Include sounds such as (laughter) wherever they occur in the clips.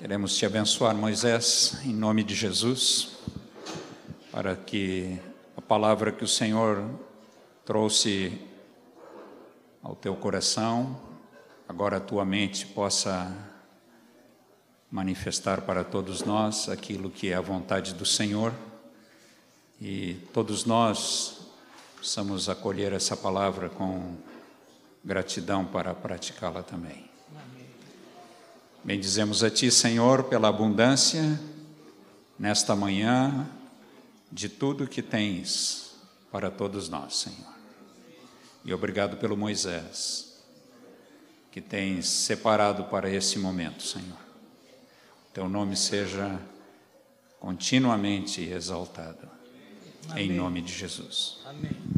Queremos te abençoar, Moisés, em nome de Jesus, para que a palavra que o Senhor trouxe ao teu coração, agora a tua mente possa manifestar para todos nós aquilo que é a vontade do Senhor e todos nós possamos acolher essa palavra com gratidão para praticá-la também. Bendizemos a Ti, Senhor, pela abundância nesta manhã de tudo que tens para todos nós, Senhor. E obrigado pelo Moisés, que tens separado para esse momento, Senhor. Teu nome seja continuamente exaltado. Amém. Em nome de Jesus. Amém.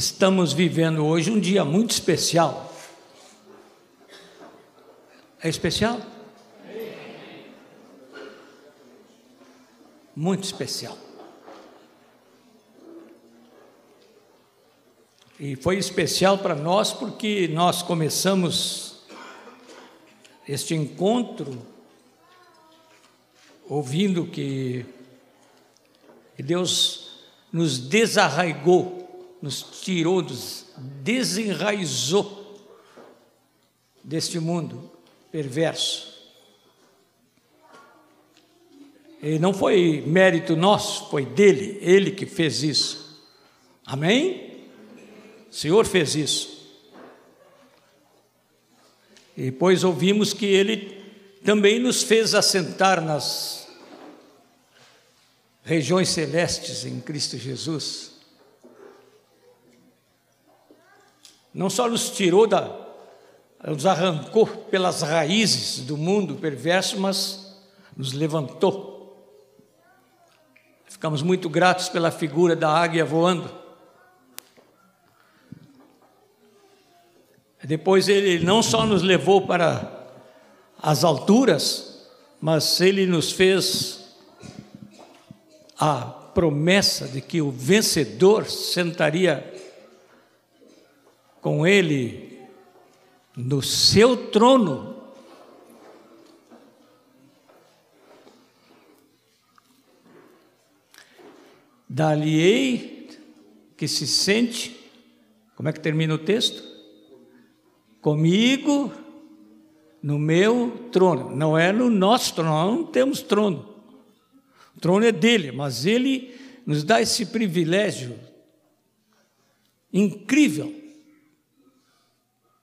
Estamos vivendo hoje um dia muito especial. É especial? Muito especial. E foi especial para nós porque nós começamos este encontro ouvindo que Deus nos desarraigou nos tirou, nos desenraizou deste mundo perverso. E não foi mérito nosso, foi dele, ele que fez isso. Amém? O Senhor fez isso. E depois ouvimos que ele também nos fez assentar nas regiões celestes em Cristo Jesus. Não só nos tirou da, nos arrancou pelas raízes do mundo perverso, mas nos levantou. Ficamos muito gratos pela figura da águia voando. Depois ele não só nos levou para as alturas, mas ele nos fez a promessa de que o vencedor sentaria com ele no seu trono. Dali-ei que se sente, como é que termina o texto? Comigo no meu trono. Não é no nosso trono, nós não temos trono. O trono é dele, mas ele nos dá esse privilégio incrível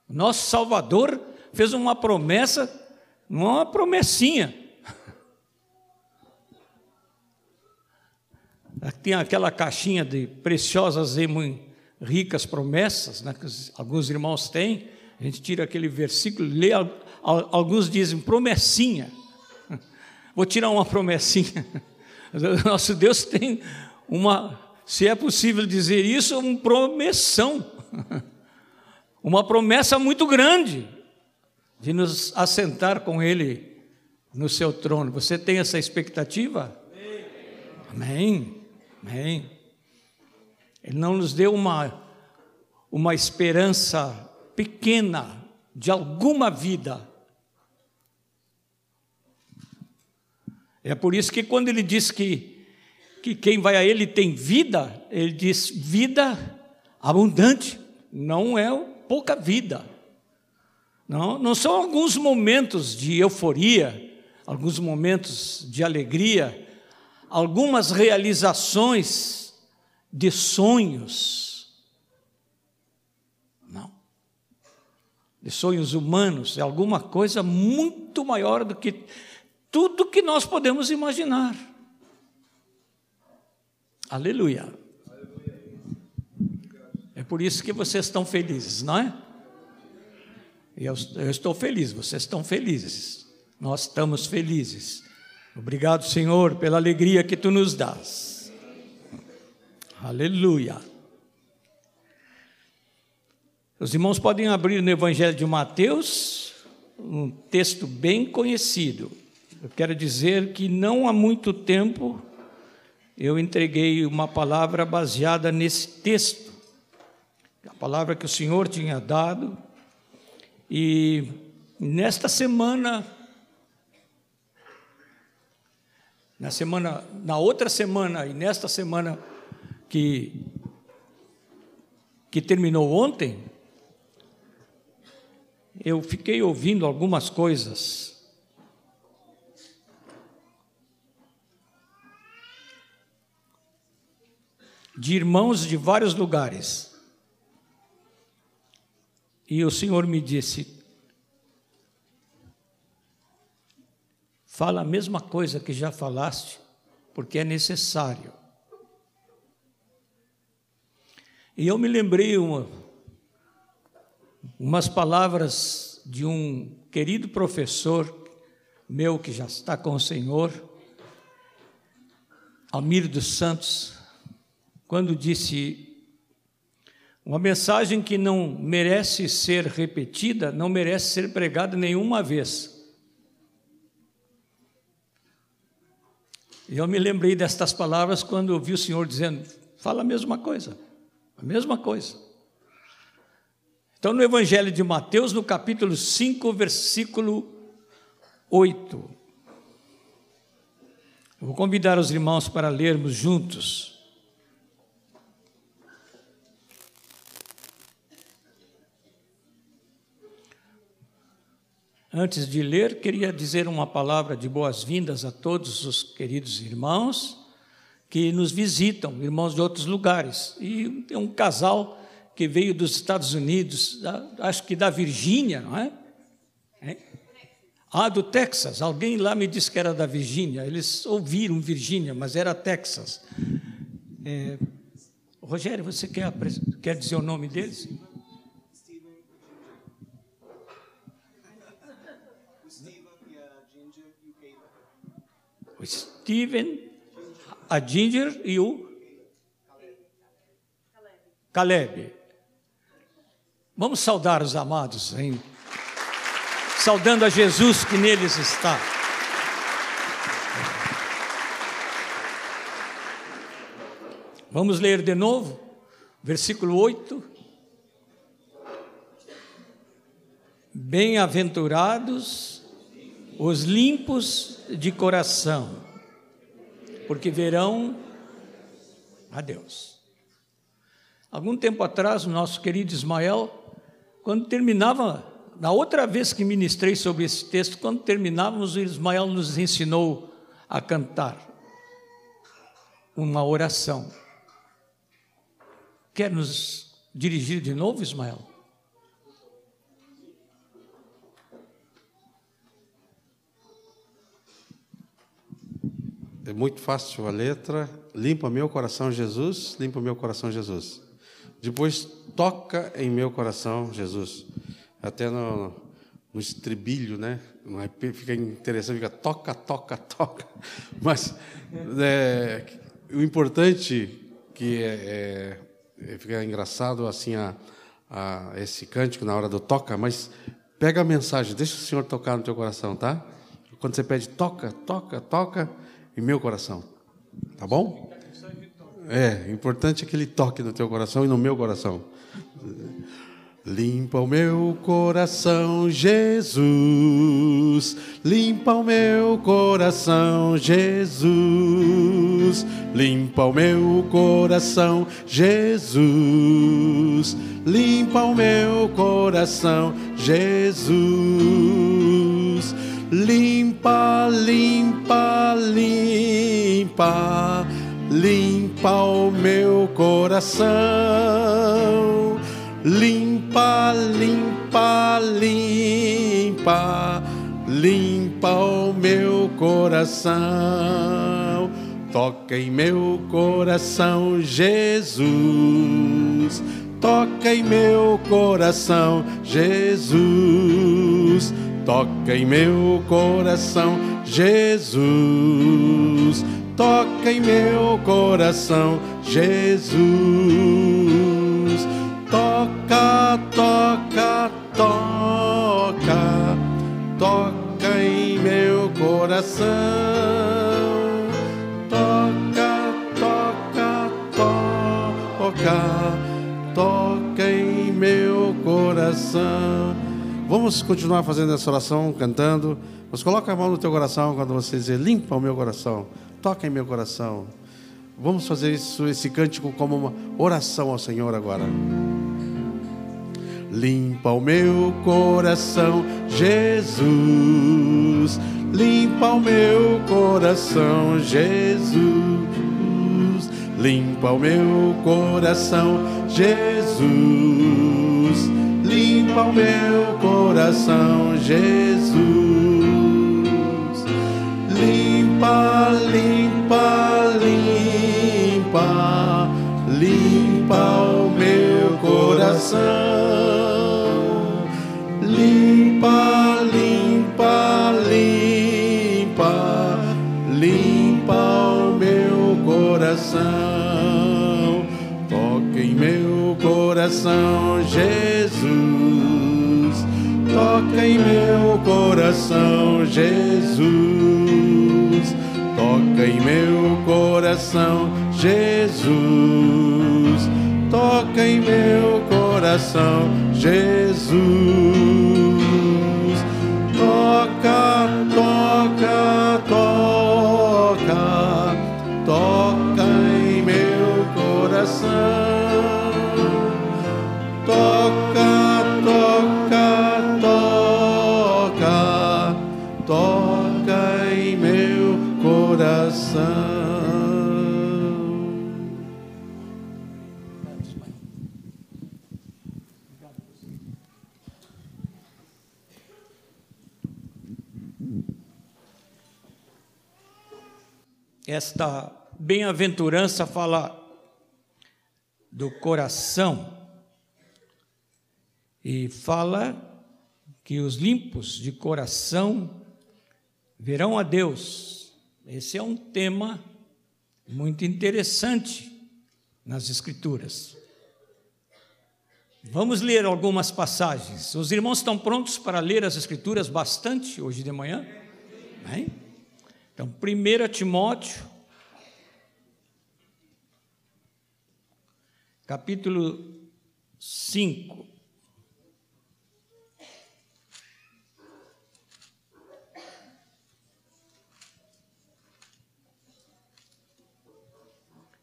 nosso Salvador fez uma promessa, uma promessinha. Tem aquela caixinha de preciosas e ricas promessas, né, que alguns irmãos têm. A gente tira aquele versículo, lê, alguns dizem promessinha. (laughs) Vou tirar uma promessinha. (laughs) Nosso Deus tem uma, se é possível dizer isso, uma promessão. (laughs) uma promessa muito grande de nos assentar com Ele no seu trono. Você tem essa expectativa? Amém. Amém. Ele não nos deu uma, uma esperança pequena de alguma vida. É por isso que quando ele diz que, que quem vai a ele tem vida, ele diz vida abundante, não é pouca vida. Não, não são alguns momentos de euforia, alguns momentos de alegria, algumas realizações de sonhos. Não. De sonhos humanos, é alguma coisa muito maior do que tudo que nós podemos imaginar. Aleluia por isso que vocês estão felizes, não é? Eu, eu estou feliz, vocês estão felizes. Nós estamos felizes. Obrigado, Senhor, pela alegria que tu nos dás. Aleluia. Os irmãos podem abrir no Evangelho de Mateus, um texto bem conhecido. Eu quero dizer que não há muito tempo eu entreguei uma palavra baseada nesse texto, palavra que o Senhor tinha dado, e nesta semana, na semana, na outra semana e nesta semana que que terminou ontem, eu fiquei ouvindo algumas coisas. De irmãos de vários lugares. E o Senhor me disse: fala a mesma coisa que já falaste, porque é necessário. E eu me lembrei uma, umas palavras de um querido professor meu que já está com o Senhor, Almir dos Santos, quando disse uma mensagem que não merece ser repetida, não merece ser pregada nenhuma vez. E eu me lembrei destas palavras quando ouvi o Senhor dizendo: fala a mesma coisa, a mesma coisa. Então, no Evangelho de Mateus, no capítulo 5, versículo 8. Eu vou convidar os irmãos para lermos juntos. Antes de ler, queria dizer uma palavra de boas-vindas a todos os queridos irmãos que nos visitam, irmãos de outros lugares. E tem um casal que veio dos Estados Unidos, acho que da Virgínia, não é? é? Ah, do Texas. Alguém lá me disse que era da Virgínia. Eles ouviram Virgínia, mas era Texas. É... Rogério, você quer, quer dizer o nome deles? O Steven, a Ginger e o Caleb. Vamos saudar os amados, hein? Saudando a Jesus que neles está. Vamos ler de novo, versículo 8. Bem-aventurados os limpos de coração, porque verão a Deus. Algum tempo atrás, o nosso querido Ismael quando terminava, na outra vez que ministrei sobre esse texto, quando terminávamos, o Ismael nos ensinou a cantar uma oração. Quer nos dirigir de novo, Ismael? É muito fácil a letra. Limpa meu coração, Jesus. Limpa meu coração, Jesus. Depois toca em meu coração, Jesus. Até no, no estribilho, né? Fica interessante, fica toca, toca, toca. (laughs) Mas é, o importante que é, é, é, fica engraçado assim a, a, esse cântico na hora do toca, mas pega a mensagem, deixa o Senhor tocar no teu coração, tá? Quando você pede toca, toca, toca em meu coração, tá bom? É, importante é que ele toque no teu coração e no meu coração. Limpa o meu coração, Jesus. Limpa o meu coração, Jesus. Limpa o meu coração, Jesus. Limpa o meu coração, Jesus. Limpa, limpa, limpa limpa o meu coração, limpa, limpa, limpa, limpa o meu coração. Toca em meu coração, Jesus. Toca em meu coração, Jesus. Toca em meu coração, Jesus toca em meu coração, Jesus. Toca Toca, toca, toca, em meu coração. Toca, toca, toca, toca em meu coração. Vamos continuar fazendo essa oração, cantando. Mas coloca a mão no teu coração quando você dizer, limpa o meu coração, toca em meu coração. Vamos fazer isso, esse cântico como uma oração ao Senhor agora. Limpa o meu coração, Jesus. Limpa o meu coração, Jesus. Limpa o meu coração, Jesus. Limpa o meu coração, Jesus. Limpa, limpa, limpa, limpa o meu coração. Limpa, coração, Jesus. Toca em meu coração, Jesus. Toca em meu coração, Jesus. Toca em meu coração, Jesus. Toca, toca, toca, toca em meu coração. Esta bem-aventurança fala do coração e fala que os limpos de coração verão a Deus. Esse é um tema muito interessante nas Escrituras. Vamos ler algumas passagens. Os irmãos estão prontos para ler as Escrituras bastante hoje de manhã? Bem? Então, 1 Timóteo, capítulo 5.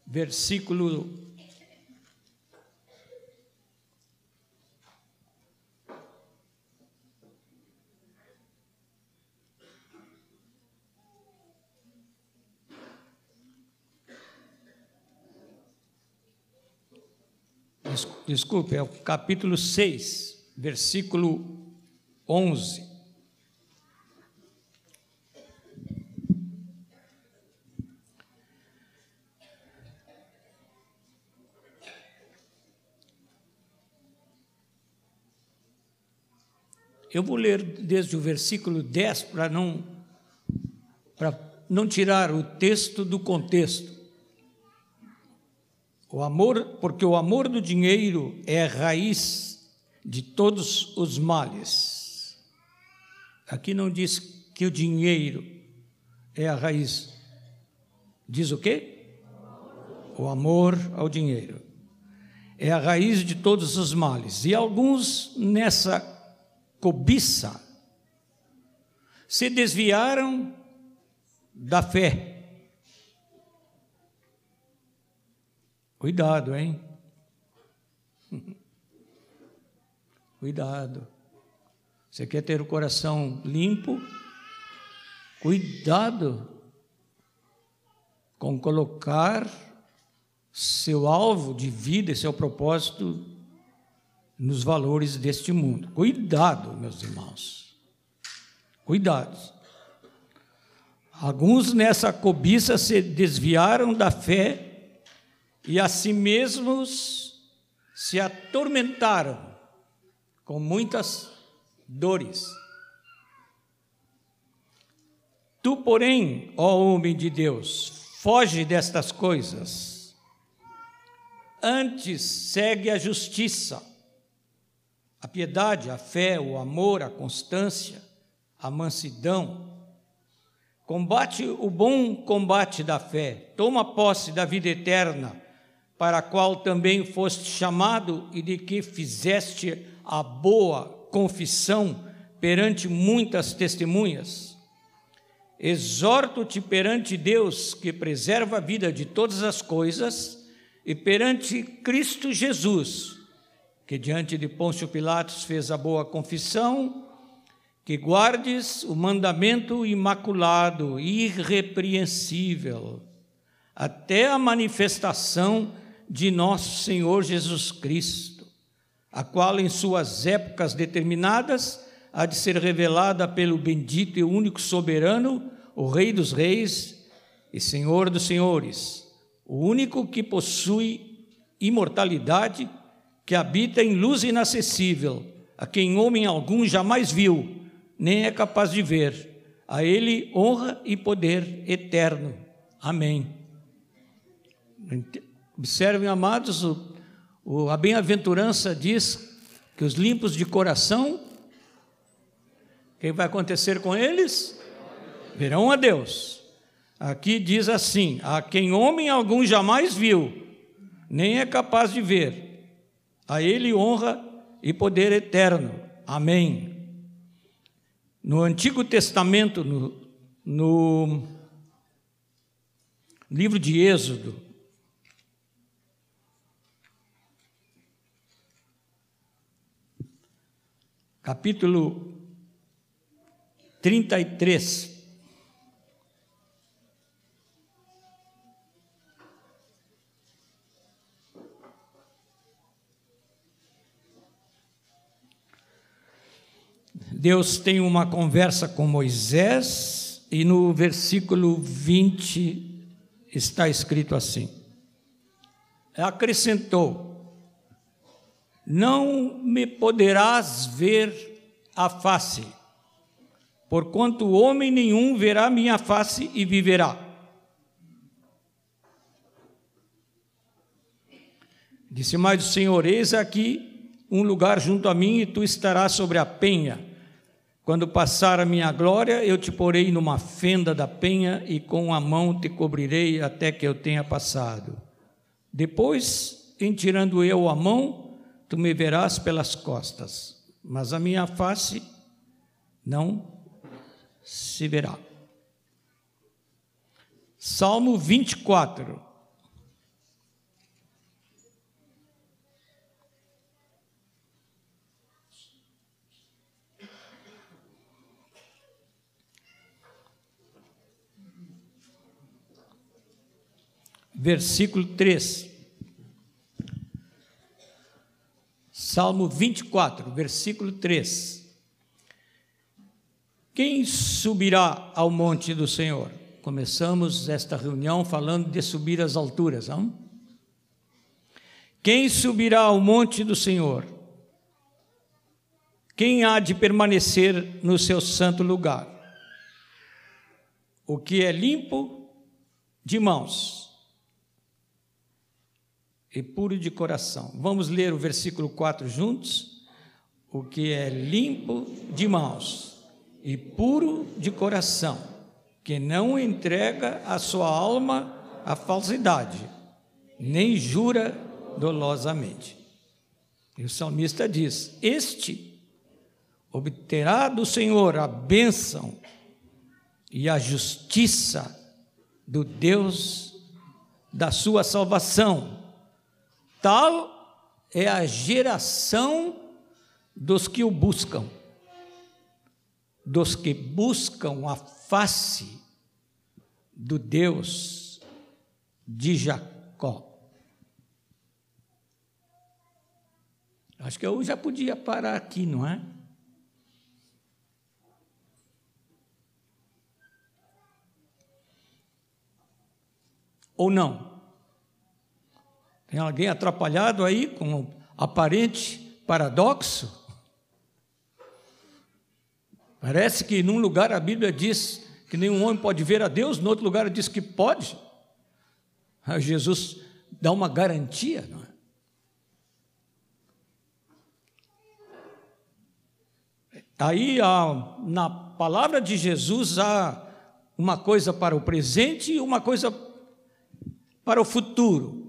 Versículo Desculpe, é o capítulo 6, versículo 11. Eu vou ler desde o versículo 10 para não, para não tirar o texto do contexto. O amor, porque o amor do dinheiro é a raiz de todos os males. Aqui não diz que o dinheiro é a raiz. Diz o quê? O amor ao dinheiro. É a raiz de todos os males. E alguns nessa cobiça se desviaram da fé Cuidado, hein? (laughs) Cuidado. Você quer ter o coração limpo? Cuidado com colocar seu alvo de vida e seu propósito nos valores deste mundo. Cuidado, meus irmãos. Cuidado. Alguns nessa cobiça se desviaram da fé e a si mesmos se atormentaram com muitas dores. Tu, porém, ó homem de Deus, foge destas coisas. Antes segue a justiça, a piedade, a fé, o amor, a constância, a mansidão. Combate o bom combate da fé, toma posse da vida eterna, para a qual também foste chamado e de que fizeste a boa confissão perante muitas testemunhas. Exorto-te perante Deus, que preserva a vida de todas as coisas, e perante Cristo Jesus, que diante de Pôncio Pilatos fez a boa confissão, que guardes o mandamento imaculado, irrepreensível, até a manifestação de nosso Senhor Jesus Cristo, a qual em suas épocas determinadas há de ser revelada pelo bendito e único soberano, o Rei dos Reis e Senhor dos Senhores, o único que possui imortalidade, que habita em luz inacessível, a quem homem algum jamais viu, nem é capaz de ver. A ele honra e poder eterno. Amém. Observem, amados, o, o, a bem-aventurança diz que os limpos de coração, o que vai acontecer com eles? Verão a Deus. Aqui diz assim: a quem homem algum jamais viu, nem é capaz de ver, a Ele honra e poder eterno. Amém. No Antigo Testamento, no, no livro de Êxodo, capítulo 33. Deus tem uma conversa com Moisés e no versículo 20 está escrito assim: acrescentou: Não me poderás ver a face, porquanto homem nenhum verá minha face e viverá. Disse mais o Senhor: Eis aqui um lugar junto a mim e tu estarás sobre a penha quando passar a minha glória, eu te porei numa fenda da penha e com a mão te cobrirei até que eu tenha passado. Depois, em tirando eu a mão, tu me verás pelas costas, mas a minha face não se verá. Salmo 24. versículo 3. Salmo 24, versículo 3. Quem subirá ao monte do Senhor? Começamos esta reunião falando de subir às alturas, não? Quem subirá ao monte do Senhor? Quem há de permanecer no seu santo lugar? O que é limpo de mãos e puro de coração. Vamos ler o versículo 4 juntos? O que é limpo de mãos e puro de coração, que não entrega a sua alma à falsidade, nem jura dolosamente. E o salmista diz: Este obterá do Senhor a bênção e a justiça do Deus da sua salvação Tal é a geração dos que o buscam, dos que buscam a face do Deus de Jacó. Acho que eu já podia parar aqui, não é? Ou não? Tem alguém atrapalhado aí com um aparente paradoxo? Parece que num lugar a Bíblia diz que nenhum homem pode ver a Deus, no outro lugar diz que pode. Aí Jesus dá uma garantia, não é? Aí, na palavra de Jesus, há uma coisa para o presente e uma coisa para o futuro.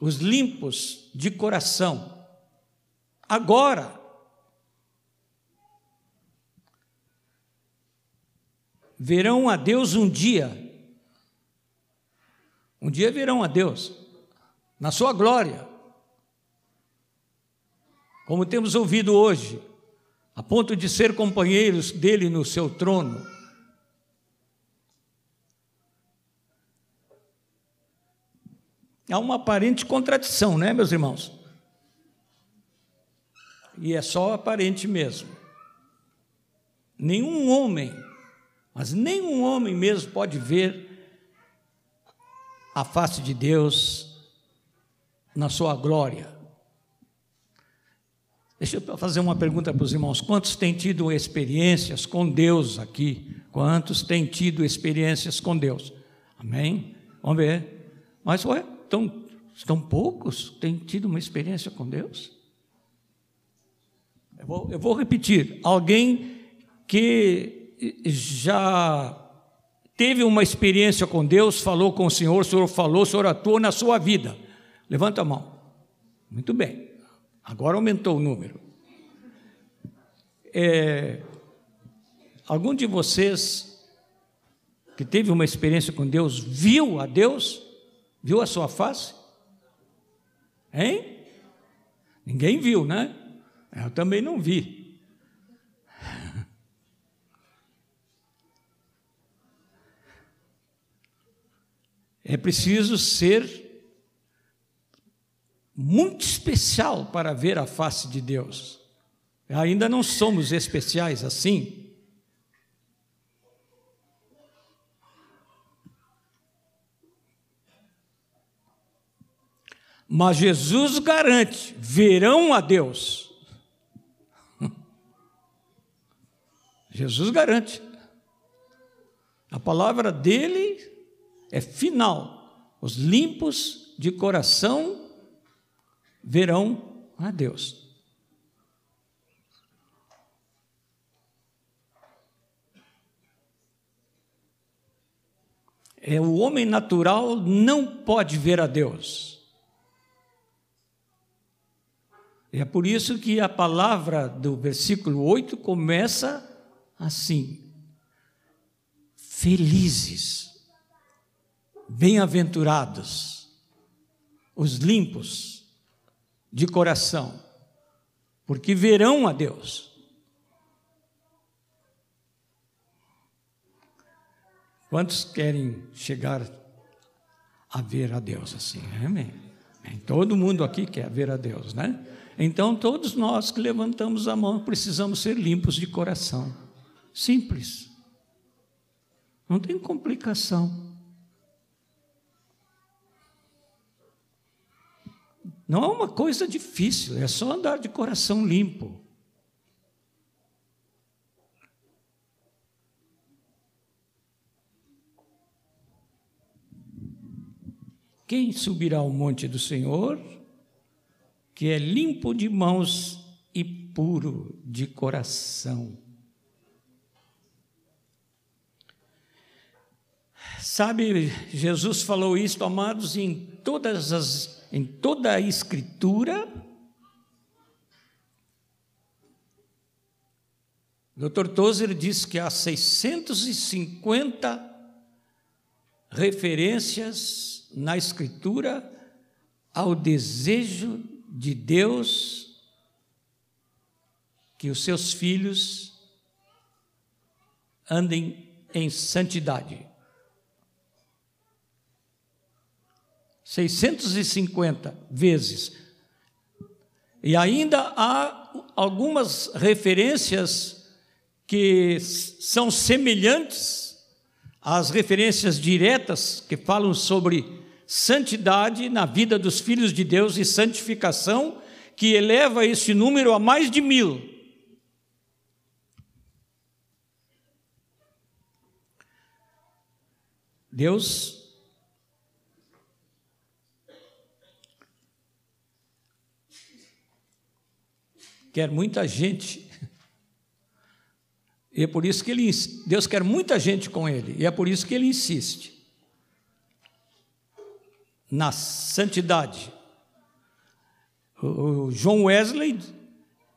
Os limpos de coração. Agora. Verão a Deus um dia. Um dia verão a Deus, na sua glória. Como temos ouvido hoje, a ponto de ser companheiros dele no seu trono. Há uma aparente contradição, né, meus irmãos? E é só aparente mesmo. Nenhum homem, mas nenhum homem mesmo pode ver a face de Deus na sua glória. Deixa eu fazer uma pergunta para os irmãos: quantos têm tido experiências com Deus aqui? Quantos têm tido experiências com Deus? Amém? Vamos ver. Mas, ué, tão, tão poucos têm tido uma experiência com Deus? Eu vou, eu vou repetir: alguém que já teve uma experiência com Deus, falou com o Senhor, o Senhor falou, o Senhor atuou na sua vida. Levanta a mão. Muito bem. Agora aumentou o número. É, algum de vocês que teve uma experiência com Deus viu a Deus? Viu a sua face? Hein? Ninguém viu, né? Eu também não vi. (laughs) É preciso ser muito especial para ver a face de Deus. Ainda não somos especiais assim. Mas Jesus garante: verão a Deus. Jesus garante. A palavra dele é final. Os limpos de coração verão a Deus. É, o homem natural não pode ver a Deus. É por isso que a palavra do versículo 8 começa assim: Felizes, bem-aventurados, os limpos, de coração, porque verão a Deus. Quantos querem chegar a ver a Deus assim? Amém. Todo mundo aqui quer ver a Deus, né? Então, todos nós que levantamos a mão precisamos ser limpos de coração. Simples. Não tem complicação. Não é uma coisa difícil, é só andar de coração limpo. Quem subirá ao monte do Senhor, que é limpo de mãos e puro de coração? Sabe, Jesus falou isto, amados, em todas as em toda a Escritura. Dr. Tozer diz que há 650 referências na Escritura ao desejo de Deus que os seus filhos andem em santidade. 650 vezes. E ainda há algumas referências que são semelhantes às referências diretas que falam sobre santidade na vida dos filhos de Deus e santificação, que eleva esse número a mais de mil. Deus quer muita gente. E é por isso que ele, Deus quer muita gente com ele, e é por isso que ele insiste na santidade. O João Wesley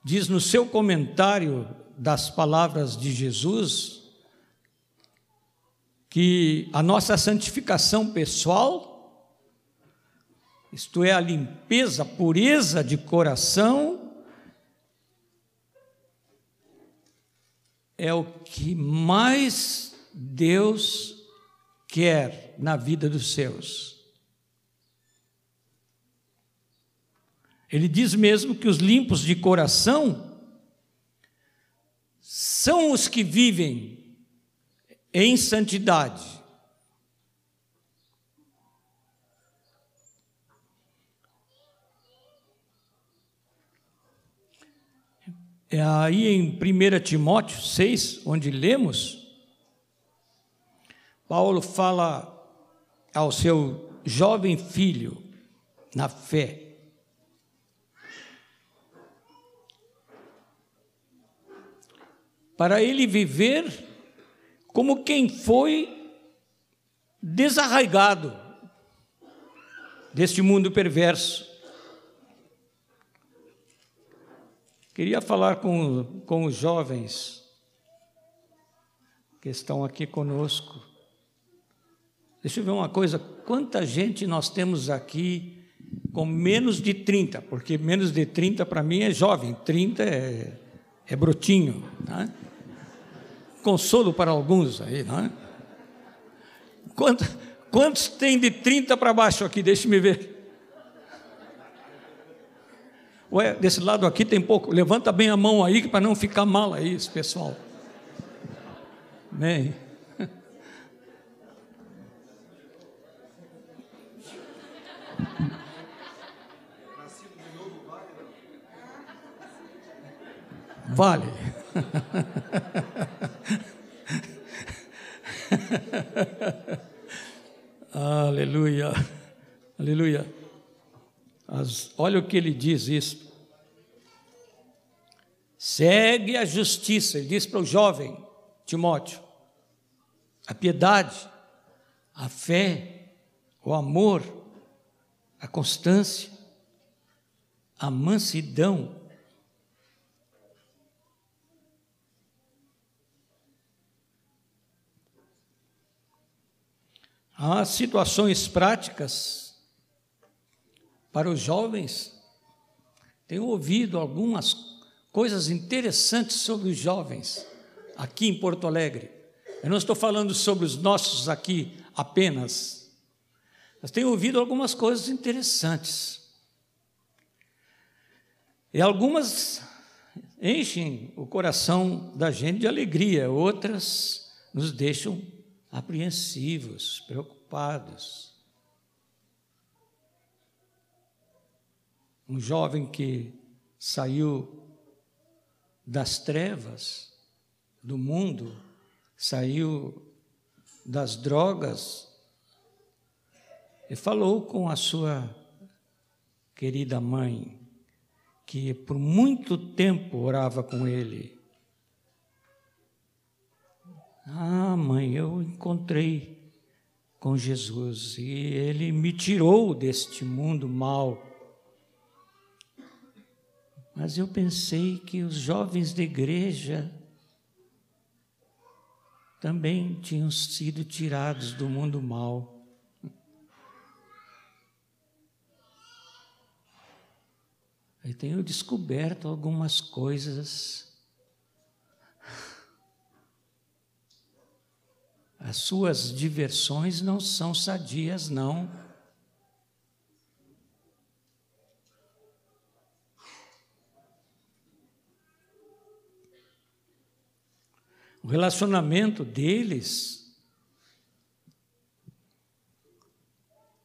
diz no seu comentário das palavras de Jesus que a nossa santificação pessoal, isto é, a limpeza, a pureza de coração, é o que mais Deus quer na vida dos seus. Ele diz mesmo que os limpos de coração são os que vivem em santidade. É aí em 1 Timóteo 6, onde lemos, Paulo fala ao seu jovem filho na fé, para ele viver como quem foi desarraigado deste mundo perverso. Queria falar com, com os jovens que estão aqui conosco. Deixa eu ver uma coisa: quanta gente nós temos aqui com menos de 30? Porque menos de 30 para mim é jovem, 30 é, é brotinho. Né? Consolo para alguns aí, não é? Quantos, quantos tem de 30 para baixo aqui? Deixe-me ver. Ué, desse lado aqui tem pouco. Levanta bem a mão aí para não ficar mal aí, esse pessoal. Amém. Vale. (laughs) (laughs) aleluia, aleluia. As, olha o que ele diz isso. Segue a justiça, ele diz para o jovem Timóteo, a piedade, a fé, o amor, a constância, a mansidão, Há situações práticas para os jovens. Tenho ouvido algumas coisas interessantes sobre os jovens aqui em Porto Alegre. Eu não estou falando sobre os nossos aqui apenas, mas tenho ouvido algumas coisas interessantes. E algumas enchem o coração da gente de alegria, outras nos deixam apreensivos, preocupados. Um jovem que saiu das trevas do mundo, saiu das drogas e falou com a sua querida mãe, que por muito tempo orava com ele. Ah, mãe, eu encontrei com Jesus e ele me tirou deste mundo mal. Mas eu pensei que os jovens da igreja também tinham sido tirados do mundo mal. Eu tenho descoberto algumas coisas As suas diversões não são sadias, não. O relacionamento deles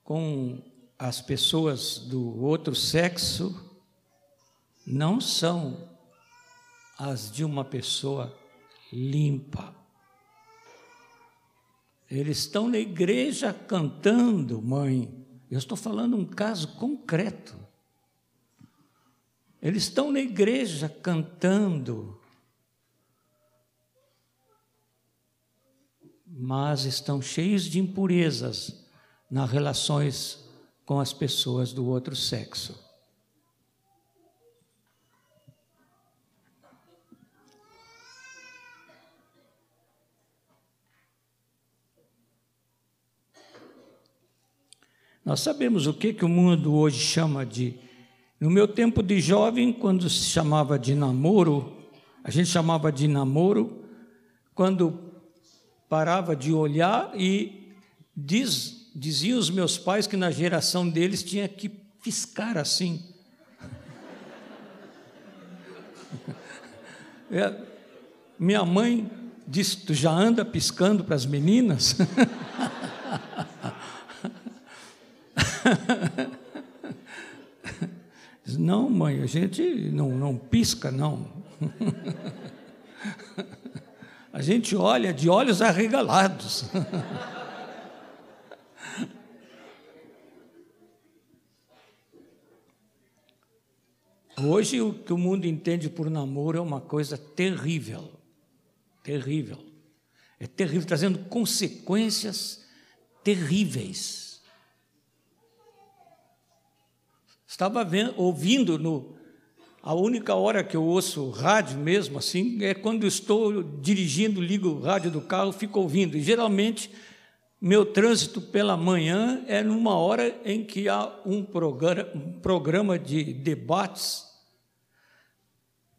com as pessoas do outro sexo não são as de uma pessoa limpa. Eles estão na igreja cantando, mãe. Eu estou falando um caso concreto. Eles estão na igreja cantando, mas estão cheios de impurezas nas relações com as pessoas do outro sexo. Nós sabemos o que, que o mundo hoje chama de. No meu tempo de jovem, quando se chamava de namoro, a gente chamava de namoro quando parava de olhar e diz, diziam os meus pais que na geração deles tinha que piscar assim. (laughs) É, minha mãe disse: Tu já anda piscando para as meninas? (laughs) (laughs) Não, mãe, a gente não, não pisca, não. (laughs) A gente olha de olhos arregalados. (laughs) Hoje, o que o mundo entende por namoro é uma coisa terrível. Terrível. É terrível, trazendo consequências terríveis. Estava vendo, ouvindo no. A única hora que eu ouço rádio mesmo assim é quando estou dirigindo, ligo o rádio do carro, fico ouvindo. E geralmente meu trânsito pela manhã é numa hora em que há um programa, um programa de debates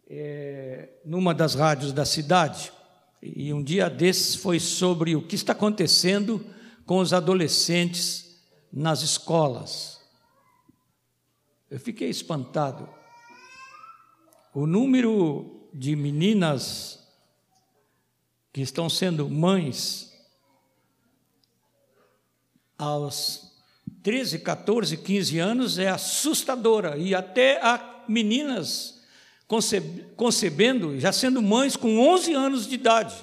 é, numa das rádios da cidade. E um dia desses foi sobre o que está acontecendo com os adolescentes nas escolas. Eu fiquei espantado. O número de meninas que estão sendo mães aos 13, 14, 15 anos é assustadora e até há meninas concebendo, já sendo mães com 11 anos de idade.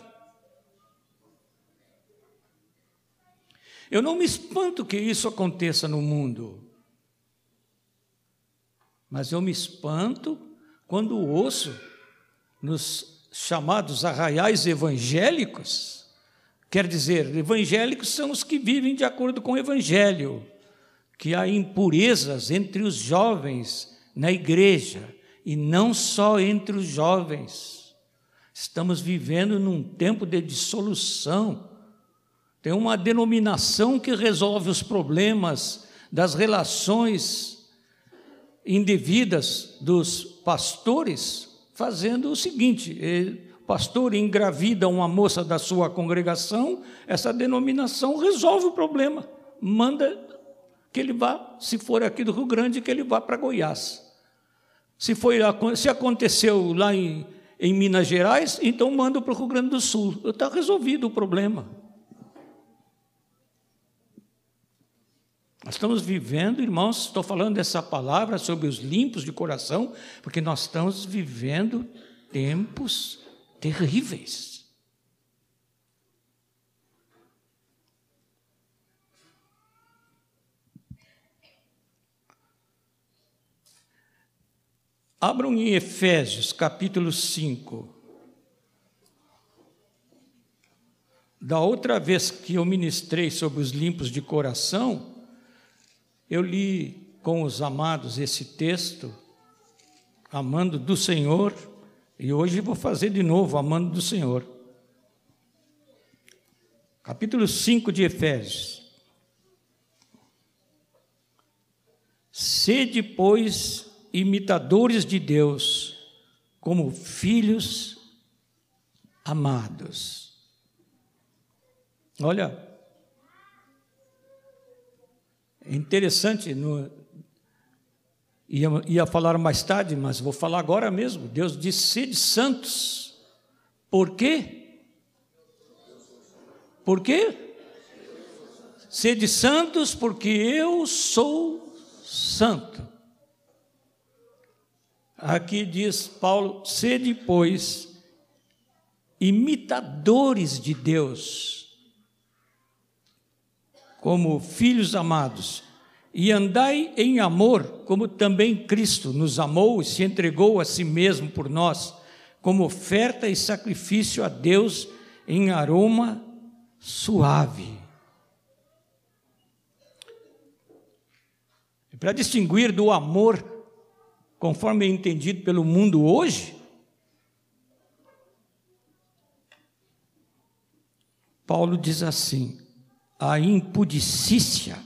Eu não me espanto que isso aconteça no mundo. Mas eu me espanto quando ouço nos chamados arraiais evangélicos, quer dizer, evangélicos são os que vivem de acordo com o evangelho, que há impurezas entre os jovens na igreja, e não só entre os jovens. Estamos vivendo num tempo de dissolução. Tem uma denominação que resolve os problemas das relações indevidas dos pastores, fazendo o seguinte: o pastor engravida uma moça da sua congregação, essa denominação resolve o problema, manda que ele vá, se for aqui do Rio Grande, que ele vá para Goiás. Se, foi, se aconteceu lá em, em Minas Gerais, então manda para o Rio Grande do Sul. Está resolvido o problema. Nós estamos vivendo, irmãos, estou falando dessa palavra sobre os limpos de coração, porque nós estamos vivendo tempos terríveis. Abram em Efésios, capítulo 5. Da outra vez que eu ministrei sobre os limpos de coração, eu li com os amados esse texto, amando do Senhor, e hoje vou fazer de novo, amando do Senhor. Capítulo 5 de Efésios. Sede, pois, imitadores de Deus, como filhos amados. Olha, é interessante, no, ia, ia falar mais tarde, mas vou falar agora mesmo. Deus disse: sede santos. Por quê? Por quê? Sede santos, porque eu sou santo. Aqui diz Paulo: sede, pois, imitadores de Deus como filhos amados, e andai em amor, como também Cristo nos amou e se entregou a si mesmo por nós, como oferta e sacrifício a Deus em aroma suave. Para distinguir do amor, conforme é entendido pelo mundo hoje, Paulo diz assim: a impudicícia.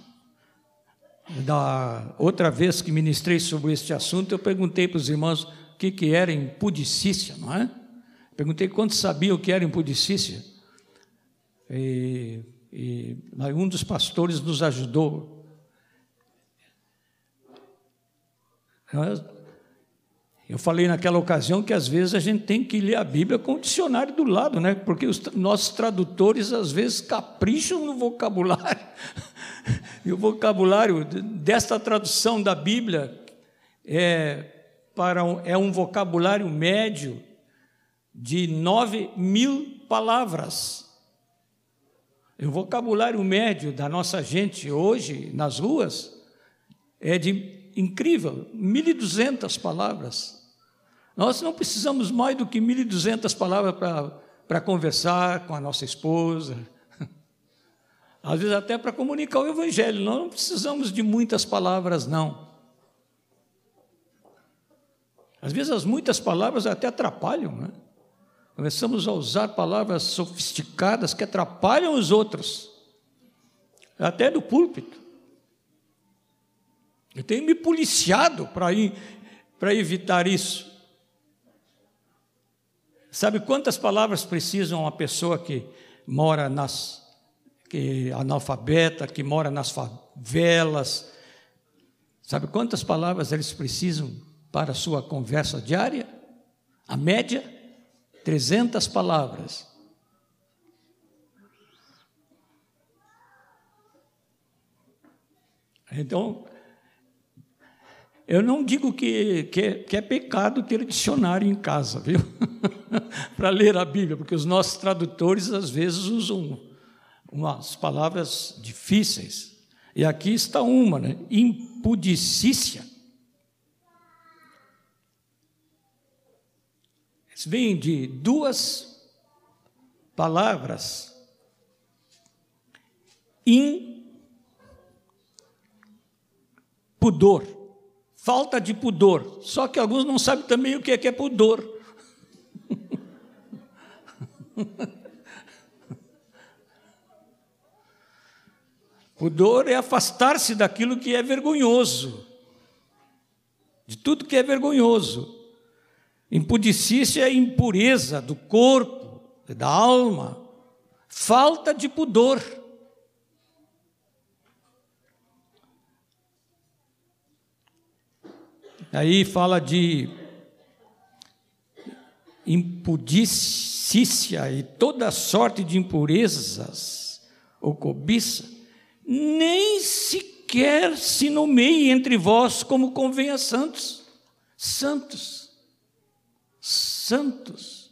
Da outra vez que ministrei sobre este assunto, eu perguntei para os irmãos o que, que era impudicícia, não é? Perguntei quantos sabiam o que era impudicícia. E, e um dos pastores nos ajudou. Eu falei naquela ocasião que às vezes a gente tem que ler a Bíblia com o dicionário do lado, né? Porque os nossos tradutores às vezes capricham no vocabulário. (laughs) E o vocabulário desta tradução da Bíblia é, para um, é um vocabulário médio de nove mil palavras. O vocabulário médio da nossa gente hoje nas ruas é de incrível, 1.200 palavras. Nós não precisamos mais do que 1.200 palavras para conversar com a nossa esposa, (laughs) às vezes até para comunicar o Evangelho. Nós não precisamos de muitas palavras, não. Às vezes as muitas palavras até atrapalham, né? Começamos a usar palavras sofisticadas que atrapalham os outros, até do púlpito. Eu tenho me policiado para evitar isso. Sabe quantas palavras precisam uma pessoa que mora nas que analfabeta, que mora nas favelas? Sabe quantas palavras eles precisam para a sua conversa diária? A média 300 palavras. Então, eu não digo que, que, é, que é pecado ter dicionário em casa, viu? (laughs) Para ler a Bíblia, porque os nossos tradutores às vezes usam umas palavras difíceis. E aqui está uma, né? Impudicícia. Vem de duas palavras. Impudor falta de pudor. Só que alguns não sabem também o que é, que é pudor. (laughs) pudor é afastar-se daquilo que é vergonhoso, de tudo que é vergonhoso. Impudicícia é impureza do corpo, da alma, falta de pudor. Aí fala de impudicícia e toda sorte de impurezas ou cobiça, nem sequer se nomeie entre vós como convém a santos. Santos. Santos.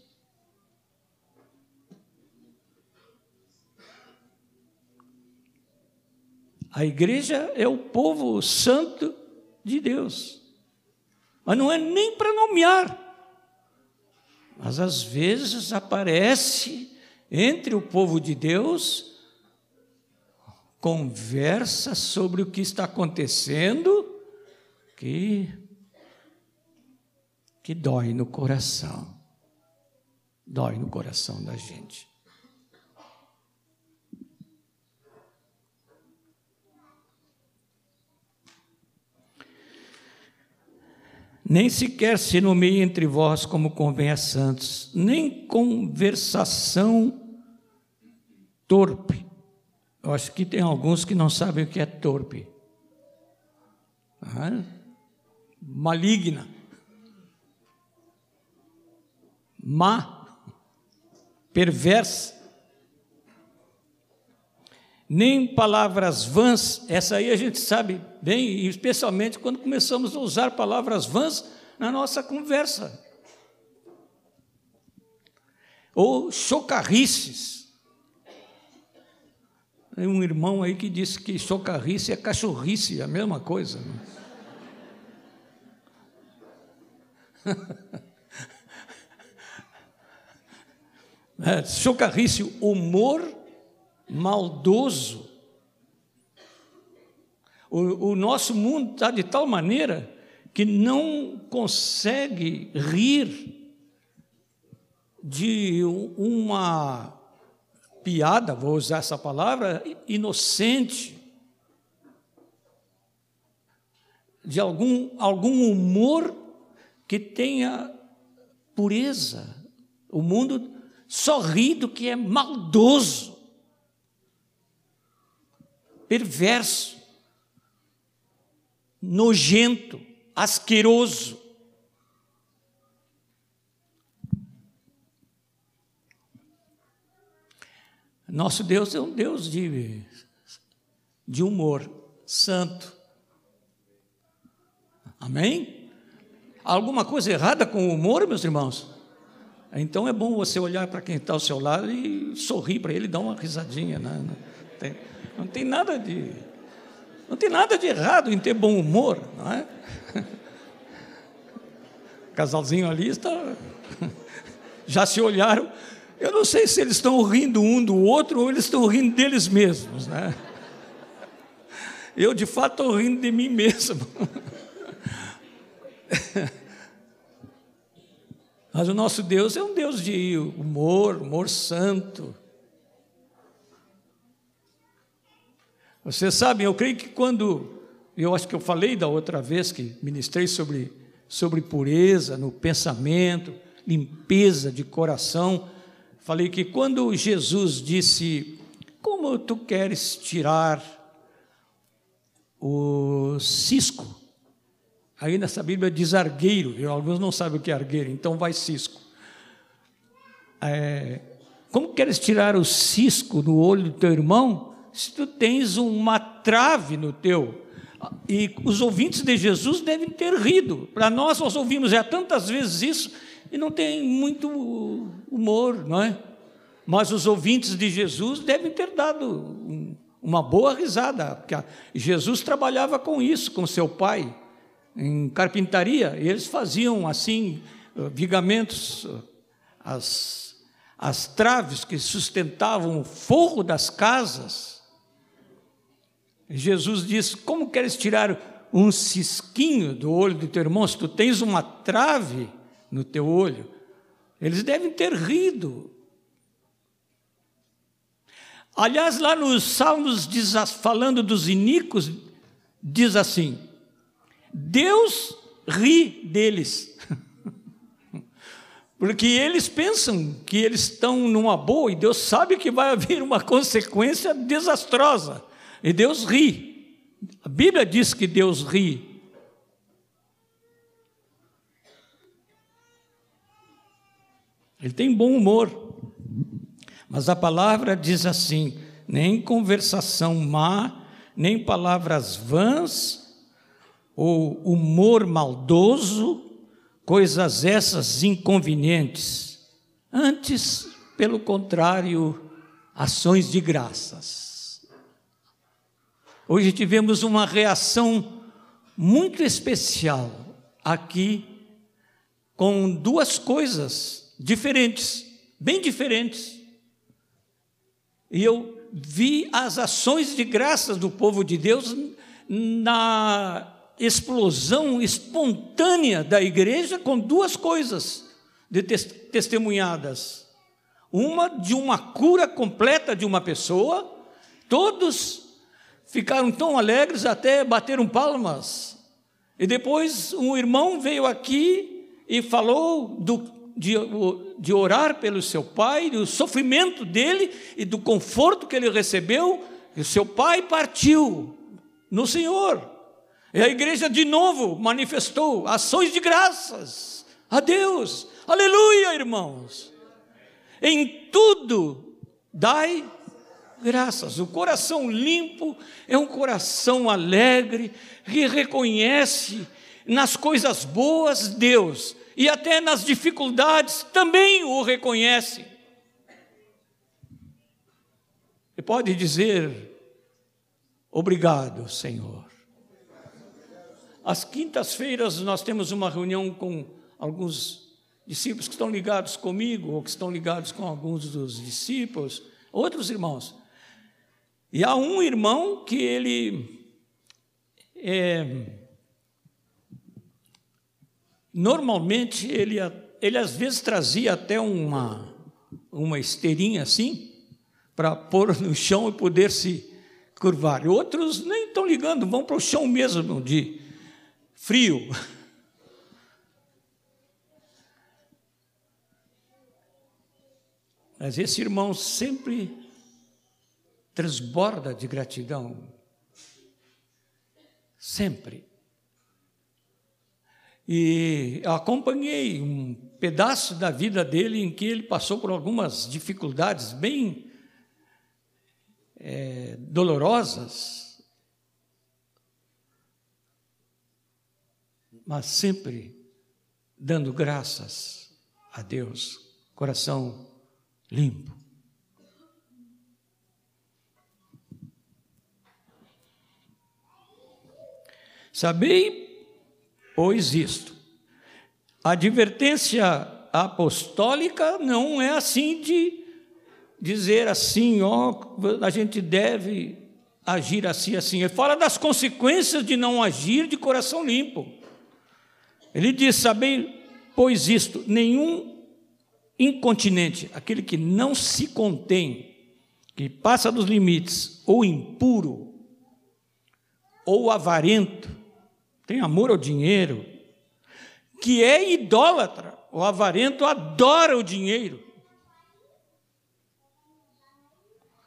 A igreja é o povo santo de Deus. Mas não é nem para nomear. Mas às vezes aparece entre o povo de Deus conversa sobre o que está acontecendo que que dói no coração. Dói no coração da gente. Nem sequer se nomeie entre vós como convém a santos, nem conversação torpe. Eu acho que tem alguns que não sabem o que é torpe. Ah, maligna. Má. Perversa. Nem palavras vãs, essa aí a gente sabe bem, especialmente quando começamos a usar palavras vãs na nossa conversa. Ou chocarrices. Tem um irmão aí que disse que chocarrice é cachorrice, é a mesma coisa. Né? (laughs) é, chocarrice, humor maldoso. O, o nosso mundo está de tal maneira que não consegue rir de uma piada, vou usar essa palavra, inocente, de algum, algum humor que tenha pureza. O mundo só ri do que é maldoso, perverso, nojento, asqueroso. Nosso Deus é um Deus de, de humor santo. Amém? Alguma coisa errada com o humor, meus irmãos? Então é bom você olhar para quem está ao seu lado e sorrir para ele, dar uma risadinha. Né? Não, tem, não tem nada de não tem nada de errado em ter bom humor, não é? O (laughs) casalzinho ali está (laughs) já se olharam. Eu não sei se eles estão rindo um do outro ou eles estão rindo deles mesmos, né? Eu de fato estou rindo de mim mesmo. (laughs) Mas o nosso Deus é um Deus de humor, humor santo. Vocês sabem, eu creio que quando, eu acho que eu falei da outra vez que ministrei sobre, sobre pureza no pensamento, limpeza de coração, falei que quando Jesus disse: Como tu queres tirar o cisco Aí nessa Bíblia diz argueiro, alguns não sabem o que é argueiro, então vai cisco. É, como queres tirar o cisco do olho do teu irmão se tu tens uma trave no teu? E os ouvintes de Jesus devem ter rido. Para nós, nós ouvimos já tantas vezes isso e não tem muito humor, não é? Mas os ouvintes de Jesus devem ter dado uma boa risada, porque Jesus trabalhava com isso, com seu pai em carpintaria, e eles faziam assim vigamentos, as, as traves que sustentavam o forro das casas. Jesus disse: Como queres tirar um cisquinho do olho do teu irmão se tu tens uma trave no teu olho? Eles devem ter rido. Aliás, lá nos Salmos, falando dos iníquos, diz assim: Deus ri deles. (laughs) Porque eles pensam que eles estão numa boa e Deus sabe que vai haver uma consequência desastrosa. E Deus ri. A Bíblia diz que Deus ri. Ele tem bom humor. Mas a palavra diz assim: nem conversação má, nem palavras vãs ou humor maldoso, coisas essas inconvenientes. Antes, pelo contrário, ações de graças. Hoje tivemos uma reação muito especial aqui, com duas coisas diferentes, bem diferentes. E eu vi as ações de graças do povo de Deus na explosão espontânea da igreja com duas coisas de testemunhadas. Uma de uma cura completa de uma pessoa, todos ficaram tão alegres até bateram palmas. E depois um irmão veio aqui e falou do, de, de orar pelo seu pai, do sofrimento dele e do conforto que ele recebeu. E o seu pai partiu no Senhor. E a igreja de novo manifestou ações de graças a Deus. Aleluia, irmãos. Em tudo dai graças. O coração limpo é um coração alegre que reconhece nas coisas boas Deus e até nas dificuldades também o reconhece. E pode dizer: Obrigado, Senhor. Às quintas-feiras nós temos uma reunião com alguns discípulos que estão ligados comigo ou que estão ligados com alguns dos discípulos, outros irmãos. E há um irmão que ele é, normalmente ele, ele às vezes trazia até uma, uma esteirinha assim para pôr no chão e poder se curvar. E outros nem estão ligando, vão para o chão mesmo de frio. (laughs) Mas esse irmão sempre transborda de gratidão. Sempre. E acompanhei um pedaço da vida dele em que ele passou por algumas dificuldades bem é, dolorosas, mas sempre dando graças a Deus, coração limpo. Sabei, pois, isto: a advertência apostólica não é assim de dizer assim, ó, a gente deve agir assim, assim. Ele fala das consequências de não agir de coração limpo. Ele diz: sabei, pois, isto: nenhum incontinente, aquele que não se contém, que passa dos limites, ou impuro, ou avarento, tem amor ao dinheiro, que é idólatra. O avarento adora o dinheiro.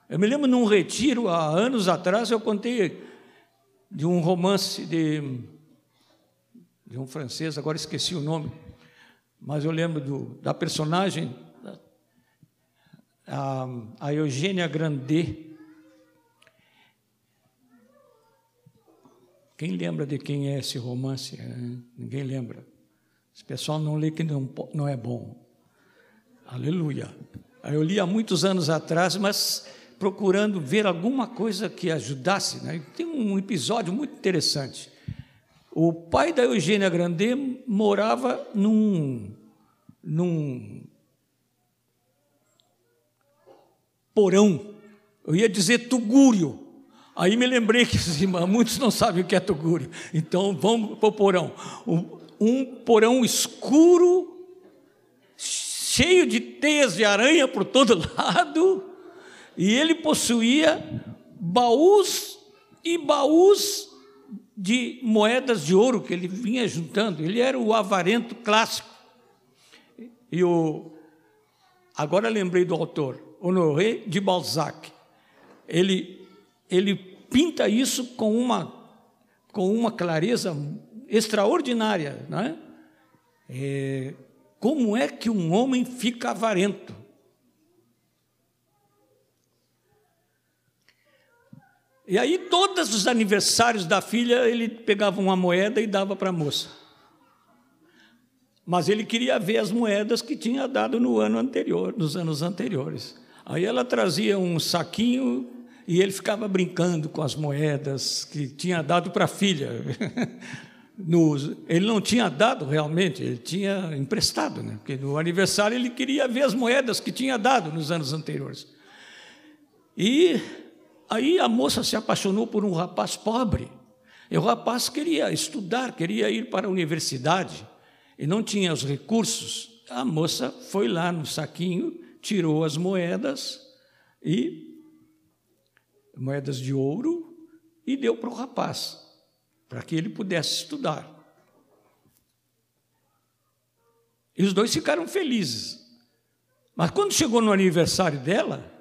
Eu me lembro num retiro, há anos atrás, eu contei de um romance de, de um francês, agora esqueci o nome, mas eu lembro do, da personagem, a, a Eugênia Grandet, Quem lembra de quem é esse romance? É, ninguém lembra. Esse pessoal não lê que não, não é bom. Aleluia. Eu li há muitos anos atrás, mas procurando ver alguma coisa que ajudasse. Né? Tem um episódio muito interessante. O pai da Eugênia Grandet morava num, num porão. Eu ia dizer tugúrio, Aí me lembrei que muitos não sabem o que é tugúrio. Então vamos para o porão. Um porão escuro, cheio de teias de aranha por todo (laughs) lado, e ele possuía baús e baús de moedas de ouro que ele vinha juntando. Ele era o avarento clássico. E o agora lembrei do autor, Honoré de Balzac. Ele ele pinta isso com uma, com uma clareza extraordinária. Né? É, como é que um homem fica avarento? E aí, todos os aniversários da filha, ele pegava uma moeda e dava para a moça. Mas ele queria ver as moedas que tinha dado no ano anterior, nos anos anteriores. Aí ela trazia um saquinho e ele ficava brincando com as moedas que tinha dado para a filha. (laughs) ele não tinha dado realmente, ele tinha emprestado, né? porque no aniversário ele queria ver as moedas que tinha dado nos anos anteriores. E aí a moça se apaixonou por um rapaz pobre. E o rapaz queria estudar, queria ir para a universidade e não tinha os recursos. A moça foi lá no saquinho, tirou as moedas e moedas de ouro e deu para o rapaz, para que ele pudesse estudar. E os dois ficaram felizes. Mas quando chegou no aniversário dela,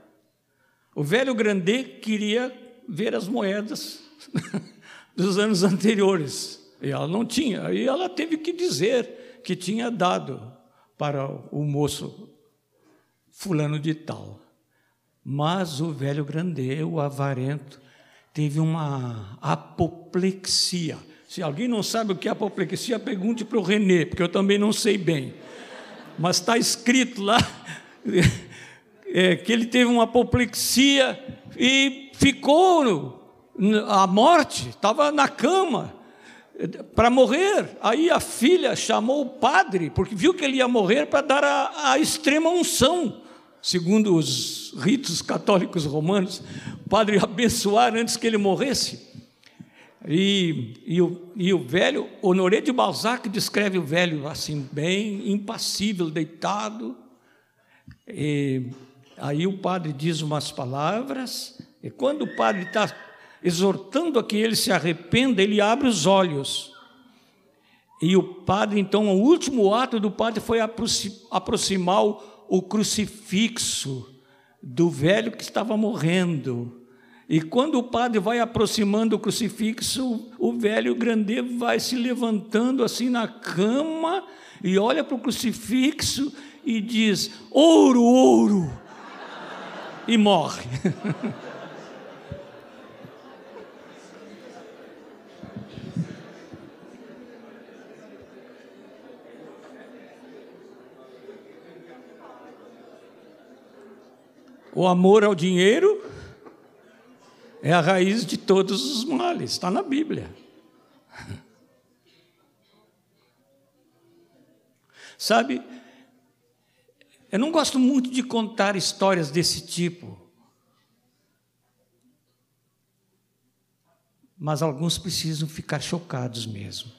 o velho Grandê queria ver as moedas (laughs) dos anos anteriores. E ela não tinha. Aí ela teve que dizer que tinha dado para o moço fulano de tal. Mas o velho Grandê, o avarento, teve uma apoplexia. Se alguém não sabe o que é apoplexia, pergunte para o Renê, porque eu também não sei bem. Mas está escrito lá (laughs) é, que ele teve uma apoplexia e ficou à morte, estava na cama para morrer. Aí a filha chamou o padre, porque viu que ele ia morrer, para dar a, a extrema unção segundo os ritos católicos romanos, o padre abençoar antes que ele morresse. E, e, o, e o velho, Honoré de Balzac descreve o velho assim, bem impassível, deitado. E, aí o padre diz umas palavras, e quando o padre está exortando a que ele se arrependa, ele abre os olhos. E o padre, então, o último ato do padre foi aproximar o crucifixo do velho que estava morrendo. E quando o padre vai aproximando o crucifixo, o velho grande vai se levantando assim na cama e olha para o crucifixo e diz: ouro, ouro, e morre. (laughs) O amor ao dinheiro é a raiz de todos os males, está na Bíblia. Sabe, eu não gosto muito de contar histórias desse tipo, mas alguns precisam ficar chocados mesmo.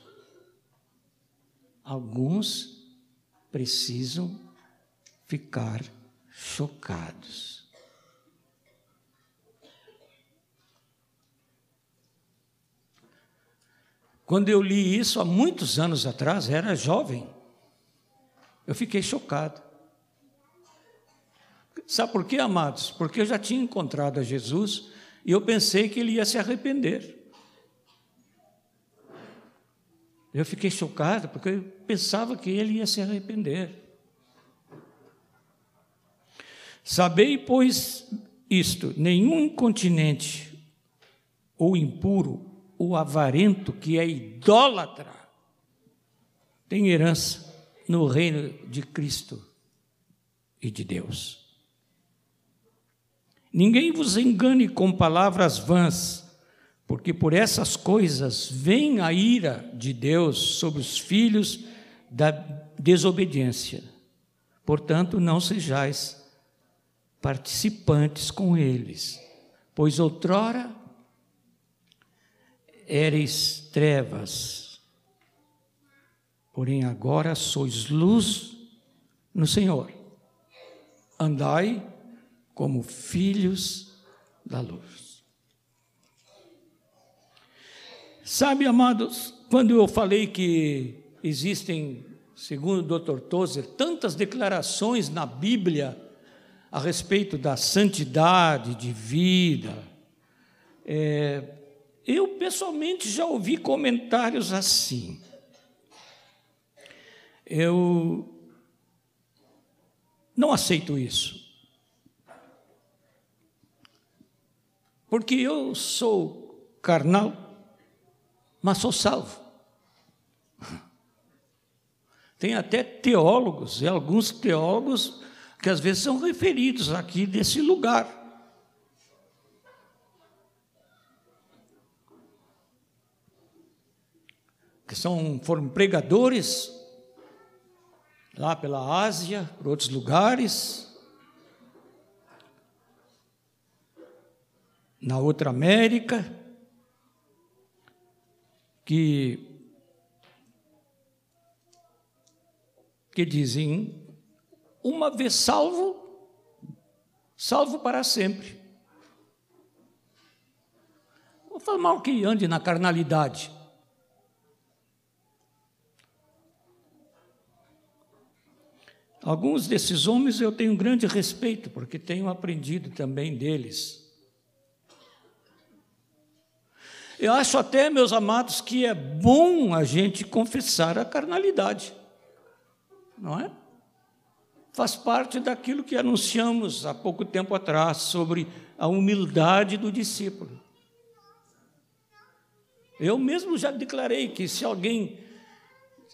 Alguns precisam ficar chocados. Quando eu li isso há muitos anos atrás, era jovem. Eu fiquei chocado. Sabe por quê, amados? Porque eu já tinha encontrado a Jesus e eu pensei que ele ia se arrepender. Eu fiquei chocado porque eu pensava que ele ia se arrepender. Sabei, pois, isto: nenhum incontinente ou impuro o avarento, que é idólatra, tem herança no reino de Cristo e de Deus. Ninguém vos engane com palavras vãs, porque por essas coisas vem a ira de Deus sobre os filhos da desobediência. Portanto, não sejais participantes com eles, pois outrora eres trevas, porém agora sois luz no Senhor. Andai como filhos da luz. Sabe, amados, quando eu falei que existem, segundo o Dr. Tozer, tantas declarações na Bíblia a respeito da santidade de vida, é, eu pessoalmente já ouvi comentários assim. Eu não aceito isso. Porque eu sou carnal, mas sou salvo. Tem até teólogos, e alguns teólogos que às vezes são referidos aqui desse lugar. Que são, foram pregadores lá pela Ásia, por outros lugares, na outra América, que que dizem uma vez salvo, salvo para sempre. Vou falar mal que ande na carnalidade. Alguns desses homens eu tenho grande respeito, porque tenho aprendido também deles. Eu acho até, meus amados, que é bom a gente confessar a carnalidade, não é? Faz parte daquilo que anunciamos há pouco tempo atrás sobre a humildade do discípulo. Eu mesmo já declarei que se alguém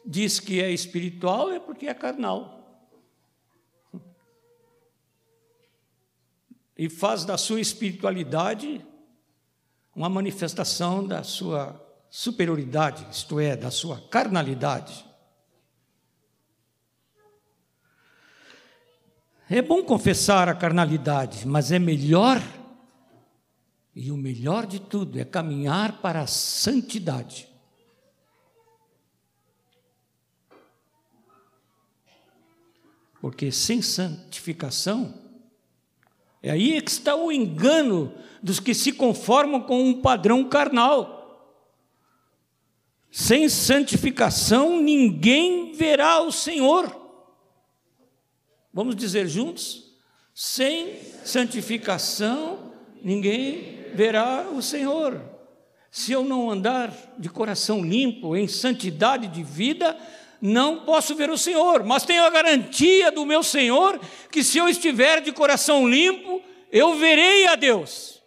diz que é espiritual é porque é carnal. E faz da sua espiritualidade uma manifestação da sua superioridade, isto é, da sua carnalidade. É bom confessar a carnalidade, mas é melhor, e o melhor de tudo, é caminhar para a santidade. Porque sem santificação, é aí que está o engano dos que se conformam com um padrão carnal. Sem santificação, ninguém verá o Senhor. Vamos dizer juntos? Sem santificação, ninguém verá o Senhor. Se eu não andar de coração limpo, em santidade de vida, não posso ver o Senhor, mas tenho a garantia do meu Senhor que se eu estiver de coração limpo, eu verei a Deus.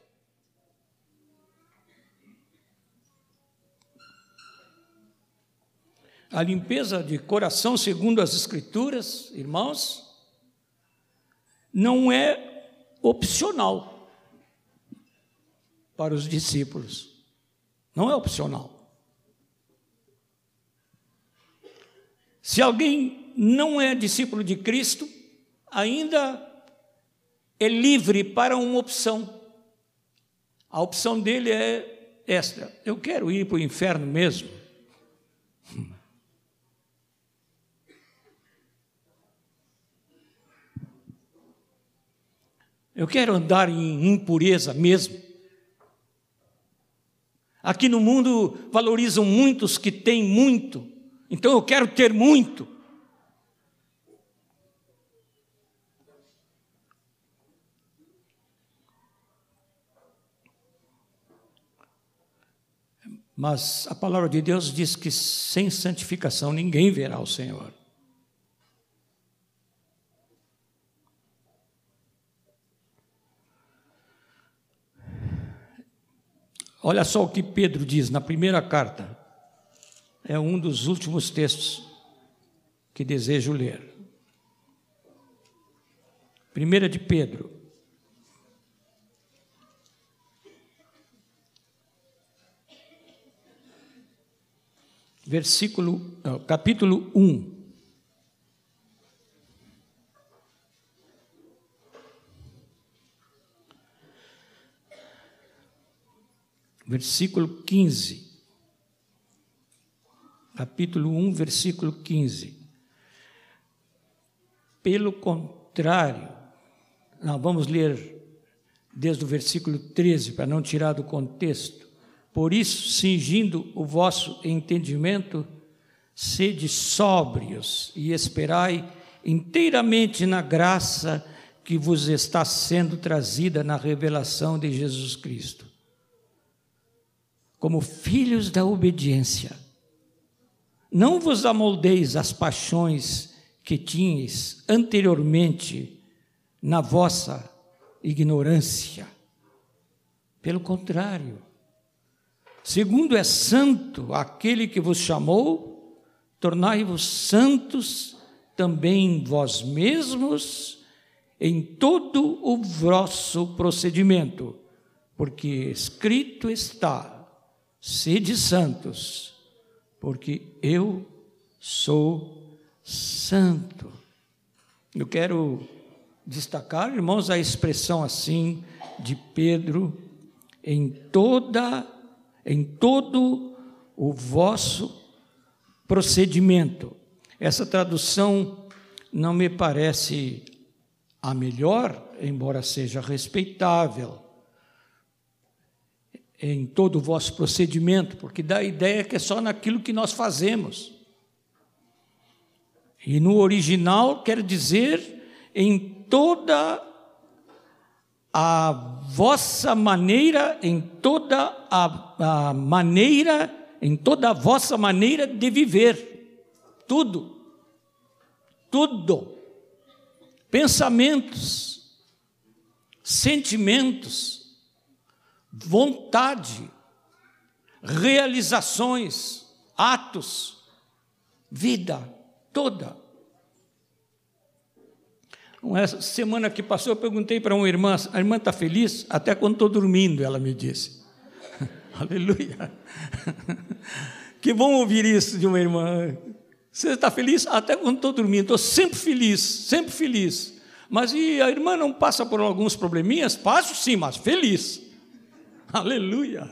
A limpeza de coração, segundo as Escrituras, irmãos, não é opcional para os discípulos. Não é opcional. Se alguém não é discípulo de Cristo, ainda é livre para uma opção. A opção dele é esta: eu quero ir para o inferno mesmo. Eu quero andar em impureza mesmo. Aqui no mundo valorizam muitos que têm muito, então eu quero ter muito. Mas a palavra de Deus diz que sem santificação ninguém verá o Senhor. Olha só o que Pedro diz na primeira carta. É um dos últimos textos que desejo ler. Primeira de Pedro. Versículo, capítulo 1. versículo 15. Capítulo 1, versículo 15. Pelo contrário, não, vamos ler desde o versículo 13, para não tirar do contexto. Por isso, cingindo o vosso entendimento, sede sóbrios e esperai inteiramente na graça que vos está sendo trazida na revelação de Jesus Cristo como filhos da obediência. Não vos amoldeis às paixões que tinhas anteriormente na vossa ignorância. Pelo contrário, segundo é santo aquele que vos chamou, tornai-vos santos também vós mesmos em todo o vosso procedimento, porque escrito está: Sede santos, porque eu sou santo. Eu quero destacar, irmãos, a expressão assim de Pedro em toda em todo o vosso procedimento. Essa tradução não me parece a melhor, embora seja respeitável em todo o vosso procedimento, porque dá a ideia que é só naquilo que nós fazemos. E no original quer dizer em toda a vossa maneira, em toda a, a maneira, em toda a vossa maneira de viver. Tudo. Tudo. Pensamentos, sentimentos, vontade, realizações, atos, vida toda. Essa semana que passou, eu perguntei para uma irmã: a irmã está feliz? Até quando estou dormindo, ela me disse. (laughs) Aleluia. (laughs) Que bom ouvir isso de uma irmã. Você está feliz? Até quando estou dormindo. Estou sempre feliz, sempre feliz. Mas e a irmã não passa por alguns probleminhas? Passo sim, mas feliz. (laughs) Aleluia.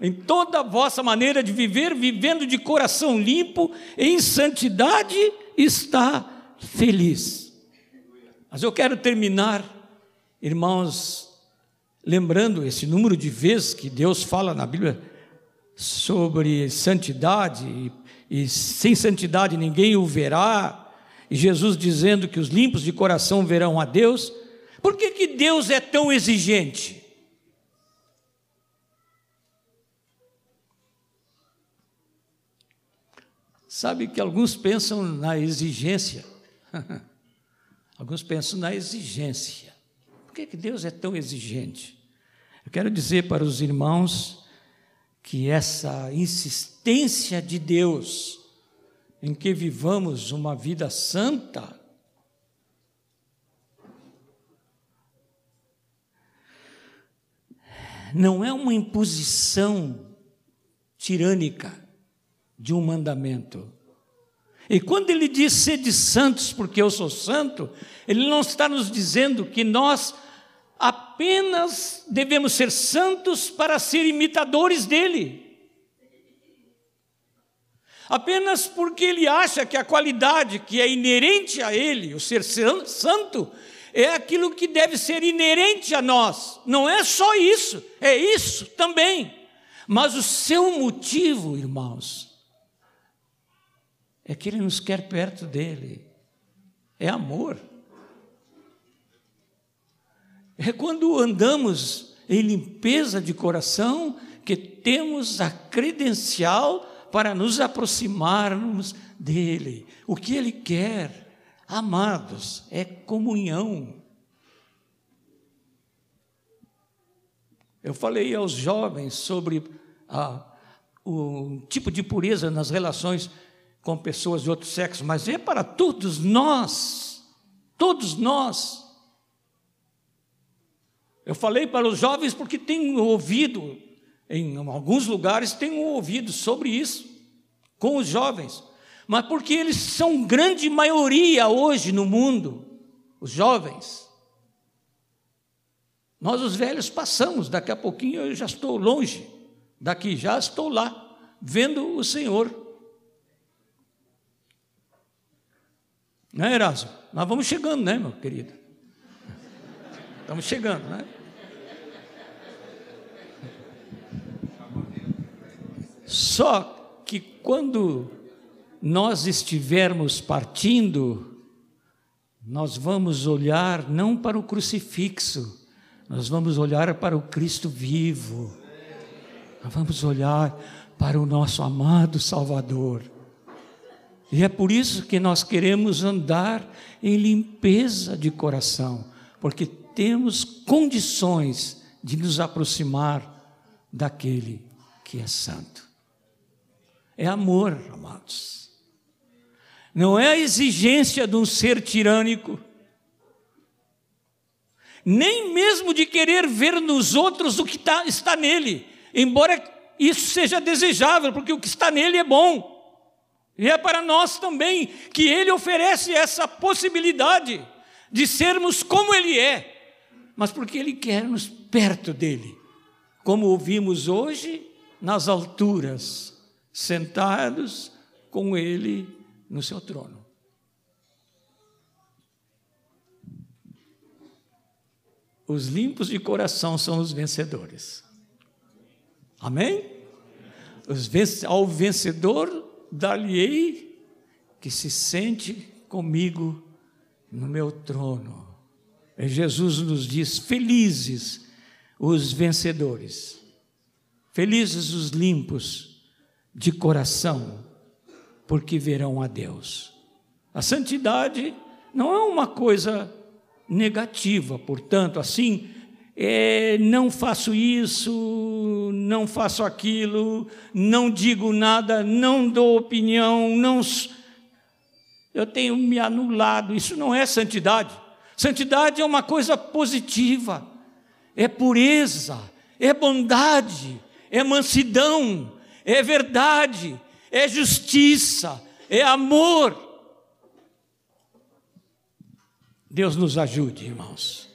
Em toda a vossa maneira de viver, vivendo de coração limpo, em santidade, está feliz. Mas eu quero terminar, irmãos, lembrando esse número de vezes que Deus fala na Bíblia sobre santidade, e, e sem santidade ninguém o verá, e Jesus dizendo que os limpos de coração verão a Deus, por que, que Deus é tão exigente? Sabe que alguns pensam na exigência. (laughs) alguns pensam na exigência. Por que, que Deus é tão exigente? Eu quero dizer para os irmãos que essa insistência de Deus em que vivamos uma vida santa, não é uma imposição tirânica de um mandamento. E quando ele diz sede santos porque eu sou santo, ele não está nos dizendo que nós apenas devemos ser santos para ser imitadores dele apenas porque ele acha que a qualidade que é inerente a ele, o ser santo, é aquilo que deve ser inerente a nós. Não é só isso, é isso também. Mas o seu motivo, irmãos, é que ele nos quer perto dele. É amor. É quando andamos em limpeza de coração que temos a credencial para nos aproximarmos dele. O que ele quer, amados, é comunhão. Eu falei aos jovens sobre a, o tipo de pureza nas relações com pessoas de outro sexo, mas é para todos nós, todos nós. Eu falei para os jovens porque tenho ouvido em alguns lugares tenho ouvido sobre isso com os jovens, mas porque eles são grande maioria hoje no mundo, os jovens. Nós, os velhos, passamos, daqui a pouquinho eu já estou longe, daqui já estou lá, vendo o Senhor. Não é, Erasmo? Nós vamos chegando, né, meu querido? Estamos chegando, né? Só que quando nós estivermos partindo, nós vamos olhar não para o crucifixo, nós vamos olhar para o Cristo vivo. Nós vamos olhar para o nosso amado Salvador. E é por isso que nós queremos andar em limpeza de coração, porque temos condições de nos aproximar daquele que é santo é amor, amados. Não é a exigência de um ser tirânico, nem mesmo de querer ver nos outros o que tá, está nele, embora isso seja desejável, porque o que está nele é bom. E é para nós também que ele oferece essa possibilidade de sermos como ele é, mas porque ele quer nos perto dele, como ouvimos hoje nas alturas sentados com Ele no seu trono. Os limpos de coração são os vencedores. Amém? Os ao vencedor dar-lhe-ei que se sente comigo no meu trono. E Jesus nos diz: felizes os vencedores, felizes os limpos, de coração, porque verão a Deus. A santidade não é uma coisa negativa, portanto, assim, é, não faço isso, não faço aquilo, não digo nada, não dou opinião, não. Eu tenho me anulado. Isso não é santidade. Santidade é uma coisa positiva, é pureza, é bondade, é mansidão, é verdade, é justiça, é amor. Deus nos ajude, irmãos.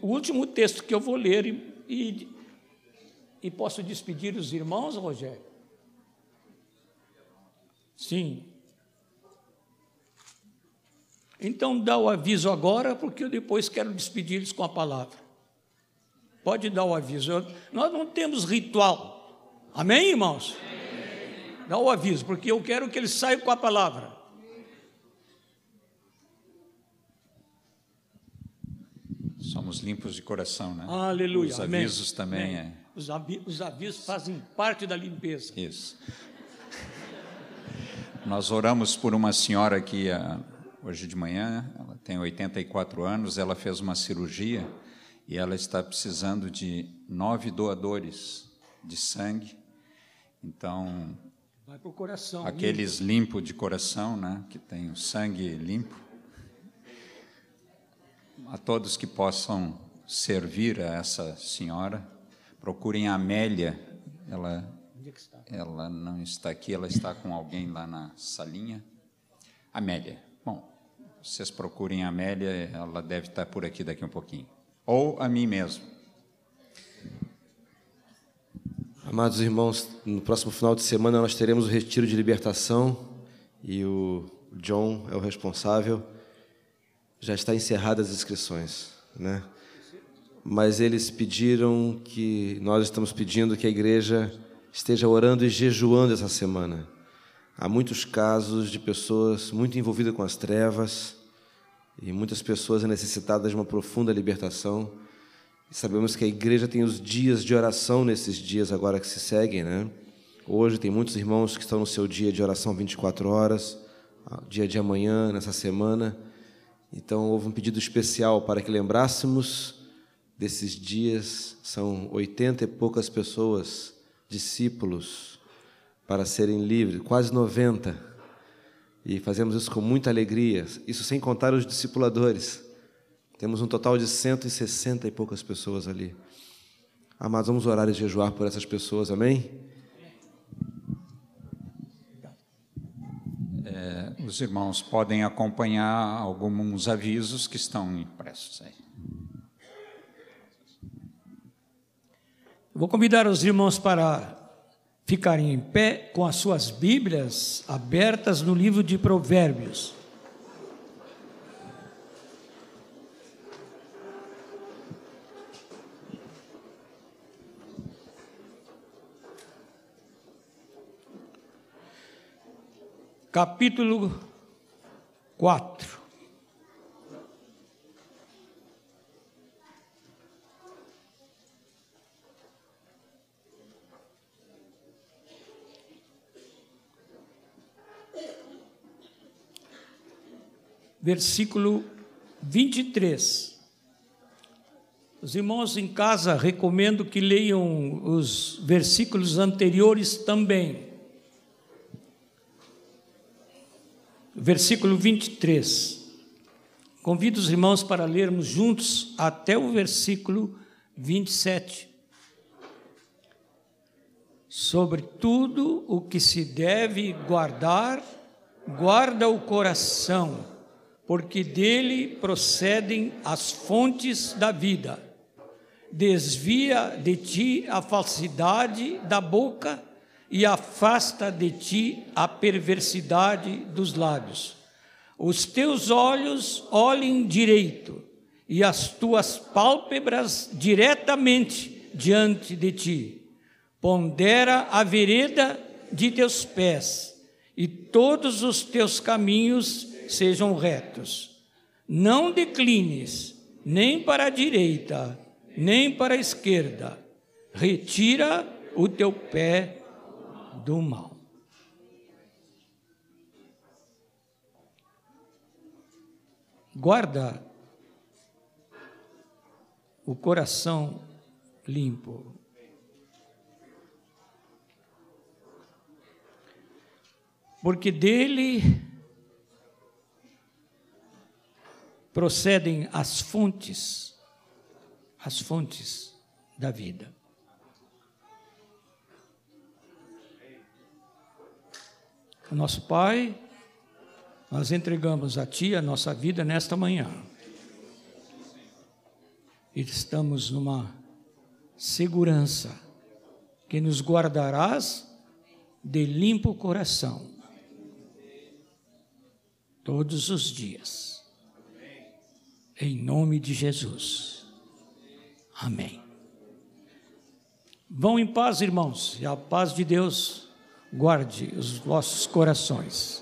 O último texto que eu vou ler e, e, e posso despedir os irmãos, Rogério? Sim. Então dá o aviso agora, porque eu depois quero despedir-los com a palavra. Pode dar o aviso. nós não temos ritual. Amém, irmãos? Amém. Dá o aviso, porque eu quero que eles saiam com a palavra. Somos limpos de coração, né? Aleluia. Os avisos Amém. também Amém. é. Os, avi os avisos fazem parte da limpeza. Isso. Nós oramos por uma senhora que hoje de manhã, ela tem 84 anos, ela fez uma cirurgia e ela está precisando de nove doadores de sangue. Então, vai para o coração. Aqueles limpo de coração, né, que tem o sangue limpo. A todos que possam servir a essa senhora, procurem a Amélia. Ela ela não está aqui, ela está com alguém lá na salinha. Amélia. Bom, vocês procurem a Amélia, ela deve estar por aqui daqui um pouquinho. Ou a mim mesmo. Amados irmãos, no próximo final de semana nós teremos o retiro de libertação e o John é o responsável. Já está encerradas as inscrições, né? Mas eles pediram que nós estamos pedindo que a igreja esteja orando e jejuando essa semana. Há muitos casos de pessoas muito envolvidas com as trevas e muitas pessoas necessitadas de uma profunda libertação. E sabemos que a igreja tem os dias de oração nesses dias agora que se seguem, né? Hoje tem muitos irmãos que estão no seu dia de oração 24 horas, dia de amanhã, nessa semana. Então houve um pedido especial para que lembrássemos desses dias. São oitenta e poucas pessoas discípulos para serem livres, quase 90. E fazemos isso com muita alegria, isso sem contar os discipuladores. Temos um total de 160 e poucas pessoas ali. Amados, vamos orar e jejuar por essas pessoas, amém? É, os irmãos podem acompanhar alguns avisos que estão impressos aí. Vou convidar os irmãos para ficarem em pé com as suas Bíblias abertas no livro de Provérbios. Capítulo 4. versículo 23. Os irmãos em casa recomendo que leiam os versículos anteriores também. Versículo 23. Convido os irmãos para lermos juntos até o versículo 27. Sobre tudo o que se deve guardar, guarda o coração porque dele procedem as fontes da vida. Desvia de ti a falsidade da boca e afasta de ti a perversidade dos lábios. Os teus olhos olhem direito e as tuas pálpebras diretamente diante de ti. Pondera a vereda de teus pés e todos os teus caminhos sejam retos. Não declines nem para a direita, nem para a esquerda. Retira o teu pé do mal. Guarda o coração limpo. Porque dele procedem as fontes, as fontes da vida. Nosso Pai, nós entregamos a Ti a nossa vida nesta manhã. E estamos numa segurança que nos guardarás de limpo coração todos os dias. Em nome de Jesus. Amém. Vão em paz, irmãos, e a paz de Deus guarde os vossos corações.